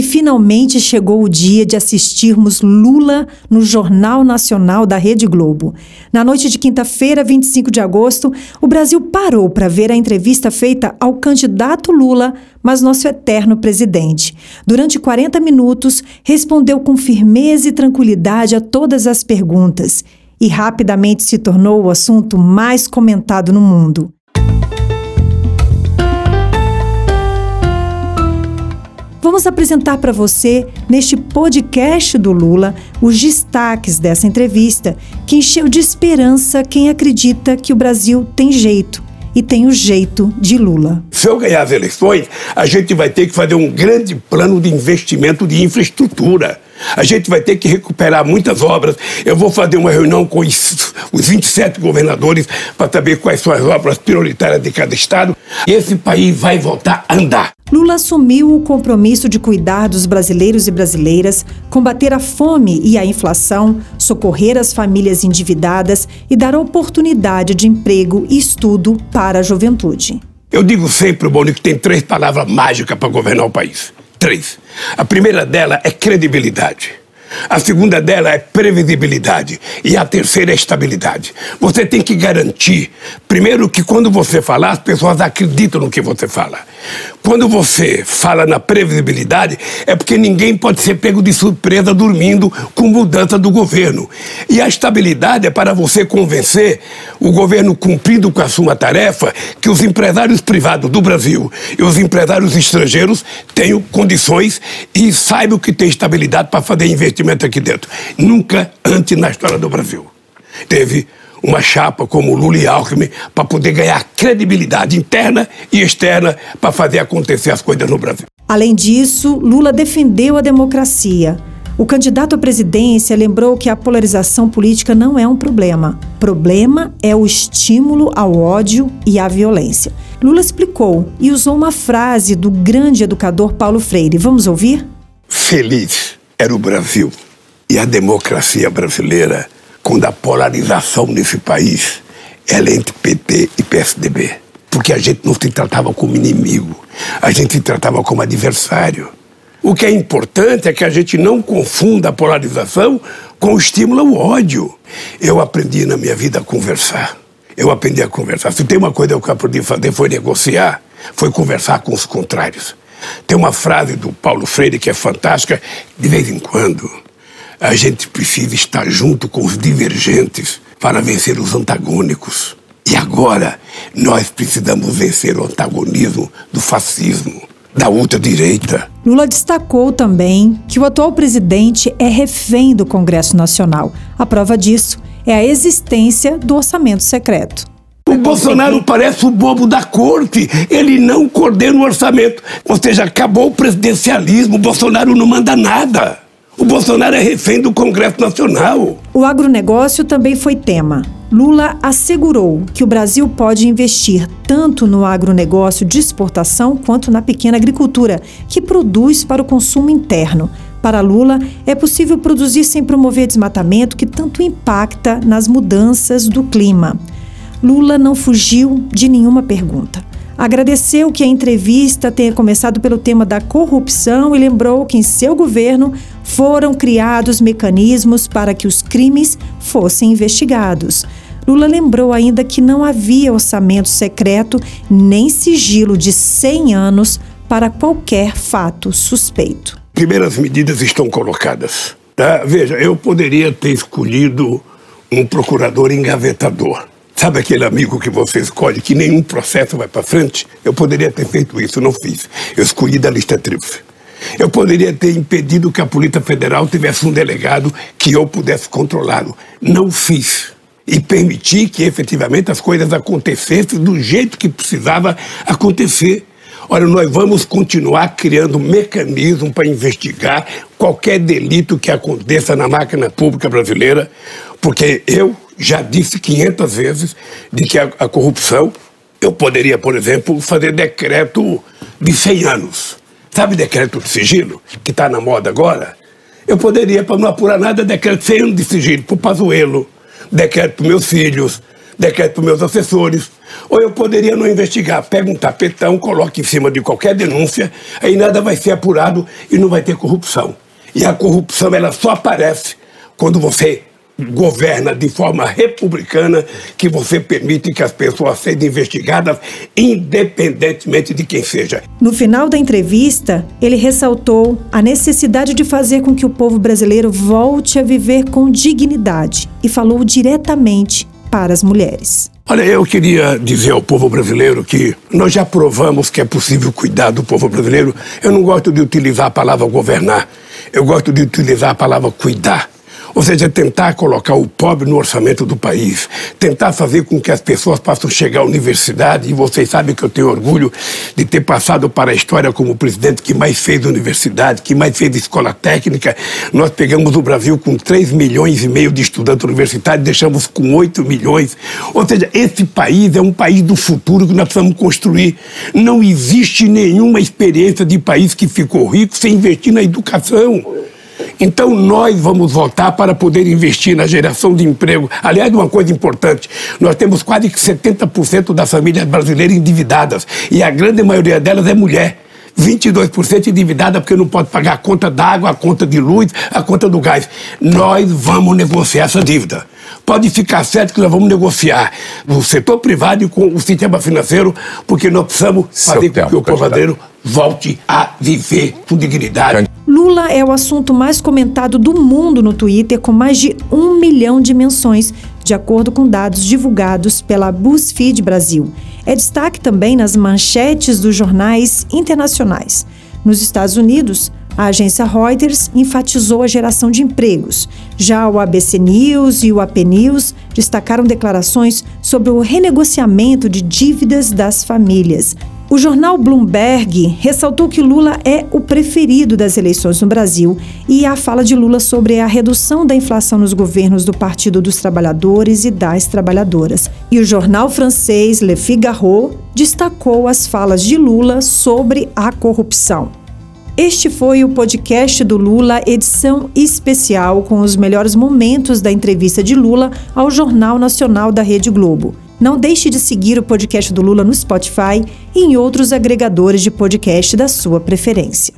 E finalmente chegou o dia de assistirmos Lula no Jornal Nacional da Rede Globo. Na noite de quinta-feira, 25 de agosto, o Brasil parou para ver a entrevista feita ao candidato Lula, mas nosso eterno presidente. Durante 40 minutos, respondeu com firmeza e tranquilidade a todas as perguntas e rapidamente se tornou o assunto mais comentado no mundo. Vamos apresentar para você, neste podcast do Lula, os destaques dessa entrevista, que encheu de esperança quem acredita que o Brasil tem jeito e tem o jeito de Lula. Se eu ganhar as eleições, a gente vai ter que fazer um grande plano de investimento de infraestrutura. A gente vai ter que recuperar muitas obras. Eu vou fazer uma reunião com os, 27 governadores para saber quais são as obras prioritárias de cada estado. Esse país vai voltar a andar. Lula assumiu o compromisso de cuidar dos brasileiros e brasileiras, combater a fome e a inflação, socorrer as famílias endividadas e dar oportunidade de emprego e estudo para a juventude. Eu digo sempre, Boni, que tem três palavras mágicas para governar o país. Três. A primeira dela é credibilidade. A segunda dela é previsibilidade e a terceira é estabilidade. Você tem que garantir, primeiro, que quando você falar, as pessoas acreditam no que você fala. Quando você fala na previsibilidade, é porque ninguém pode ser pego de surpresa dormindo com mudança do governo. E a estabilidade é para você convencer o governo cumprindo com a sua tarefa que os empresários privados do Brasil e os empresários estrangeiros tenham condições e saibam que tem estabilidade para fazer investimento aqui dentro. Nunca antes na história do Brasil teve uma chapa como Lula e Alckmin para poder ganhar credibilidade interna e externa para fazer acontecer as coisas no Brasil. Além disso, Lula defendeu a democracia. O candidato à presidência lembrou que a polarização política não é um problema. Problema é o estímulo ao ódio e à violência. Lula explicou e usou uma frase do grande educador Paulo Freire. Vamos ouvir? Feliz era o Brasil e a democracia brasileira quando a polarização nesse país ela é entre PT e PSDB. Porque a gente não se tratava como inimigo, a gente se tratava como adversário. O que é importante é que a gente não confunda a polarização com o estímulo ao ódio. Eu aprendi na minha vida a conversar. Eu aprendi a conversar. Se tem uma coisa que eu aprendi a fazer foi negociar, foi conversar com os contrários. Tem uma frase do Paulo Freire que é fantástica, de vez em quando a gente precisa estar junto com os divergentes para vencer os antagônicos. E agora nós precisamos vencer o antagonismo do fascismo, da ultradireita. Lula destacou também que o atual presidente é refém do Congresso Nacional. A prova disso é a existência do orçamento secreto. O Bolsonaro parece o bobo da corte. Ele não coordena o orçamento. Ou seja, acabou o presidencialismo. O Bolsonaro não manda nada. O Bolsonaro é refém do Congresso Nacional. O agronegócio também foi tema. Lula assegurou que o Brasil pode investir tanto no agronegócio de exportação quanto na pequena agricultura, que produz para o consumo interno. Para Lula, é possível produzir sem promover desmatamento que tanto impacta nas mudanças do clima. Lula não fugiu de nenhuma pergunta. Agradeceu que a entrevista tenha começado pelo tema da corrupção e lembrou que em seu governo foram criados mecanismos para que os crimes fossem investigados. Lula lembrou ainda que não havia orçamento secreto nem sigilo de 100 anos para qualquer fato suspeito. Primeiras medidas estão colocadas. Tá? Veja, eu poderia ter escolhido um procurador engavetador. Sabe aquele amigo que você escolhe que nenhum processo vai para frente? Eu poderia ter feito isso, não fiz. Eu escolhi da lista tríplice. Eu poderia ter impedido que a Polícia Federal tivesse um delegado que eu pudesse controlá-lo. Não fiz. E permiti que efetivamente as coisas acontecessem do jeito que precisava acontecer. Ora, nós vamos continuar criando mecanismo para investigar qualquer delito que aconteça na máquina pública brasileira, porque eu já disse 500 vezes de que a, a corrupção, eu poderia, por exemplo, fazer decreto de 100 anos. Sabe decreto de sigilo, que está na moda agora? Eu poderia, para não apurar nada, decreto de 100 anos de sigilo para o Pazuelo, decreto para meus filhos, decreto para meus assessores. Ou eu poderia não investigar, pega um tapetão, coloca em cima de qualquer denúncia, aí nada vai ser apurado e não vai ter corrupção. E a corrupção ela só aparece quando você governa de forma republicana, que você permite que as pessoas sejam investigadas independentemente de quem seja. No final da entrevista, ele ressaltou a necessidade de fazer com que o povo brasileiro volte a viver com dignidade e falou diretamente para as mulheres. Olha, eu queria dizer ao povo brasileiro que nós já provamos que é possível cuidar do povo brasileiro. Eu não gosto de utilizar a palavra governar, eu gosto de utilizar a palavra cuidar. Ou seja, tentar colocar o pobre no orçamento do país, tentar fazer com que as pessoas possam chegar à universidade, e vocês sabem que eu tenho orgulho de ter passado para a história como o presidente que mais fez universidade, que mais fez escola técnica. Nós pegamos o Brasil com 3 milhões e meio de estudantes universitários, deixamos com 8 milhões. Ou seja, esse país é um país do futuro que nós precisamos construir. Não existe nenhuma experiência de país que ficou rico sem investir na educação. Então nós vamos votar para poder investir na geração de emprego. Aliás, uma coisa importante, nós temos quase 70% das famílias brasileiras endividadas e a grande maioria delas é mulher. 22% endividada porque não pode pagar a conta d'água, a conta de luz, a conta do gás. Nós vamos negociar essa dívida. Pode ficar certo que nós vamos negociar o setor privado com o sistema financeiro, porque nós precisamos fazer com que o povo volte a viver com dignidade. Lula é o assunto mais comentado do mundo no Twitter, com mais de um milhão de menções, de acordo com dados divulgados pela BuzzFeed Brasil. É destaque também nas manchetes dos jornais internacionais. Nos Estados Unidos, a agência Reuters enfatizou a geração de empregos. Já o ABC News e o AP News destacaram declarações sobre o renegociamento de dívidas das famílias. O jornal Bloomberg ressaltou que Lula é o preferido das eleições no Brasil e a fala de Lula sobre a redução da inflação nos governos do Partido dos Trabalhadores e das Trabalhadoras. E o jornal francês Le Figaro destacou as falas de Lula sobre a corrupção. Este foi o podcast do Lula, edição especial com os melhores momentos da entrevista de Lula ao Jornal Nacional da Rede Globo. Não deixe de seguir o podcast do Lula no Spotify e em outros agregadores de podcast da sua preferência.